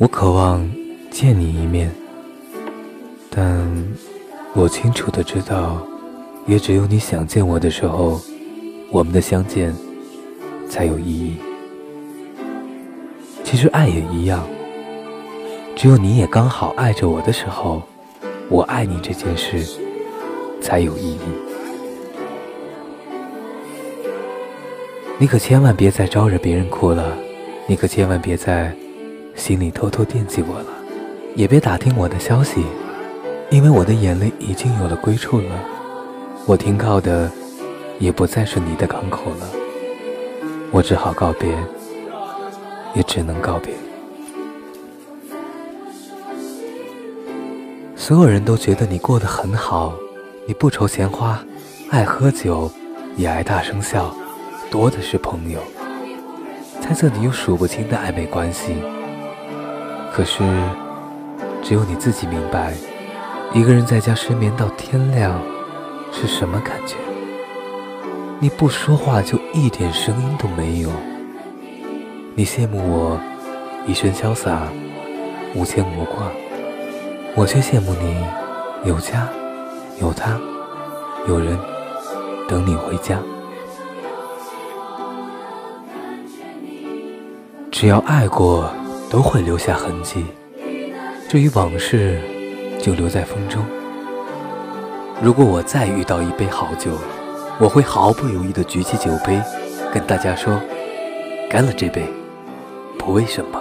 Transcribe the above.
我渴望见你一面，但我清楚的知道，也只有你想见我的时候，我们的相见才有意义。其实爱也一样，只有你也刚好爱着我的时候，我爱你这件事才有意义。你可千万别再招惹别人哭了，你可千万别再心里偷偷惦记我了，也别打听我的消息，因为我的眼泪已经有了归处了，我停靠的也不再是你的港口了，我只好告别，也只能告别。所有人都觉得你过得很好，你不愁钱花，爱喝酒，也爱大声笑。多的是朋友，猜测你有数不清的暧昧关系。可是，只有你自己明白，一个人在家失眠到天亮是什么感觉。你不说话就一点声音都没有。你羡慕我一身潇洒，无牵无挂，我却羡慕你有家有他，有人等你回家。只要爱过，都会留下痕迹。至于往事，就留在风中。如果我再遇到一杯好酒，我会毫不犹豫的举起酒杯，跟大家说：干了这杯，不为什么。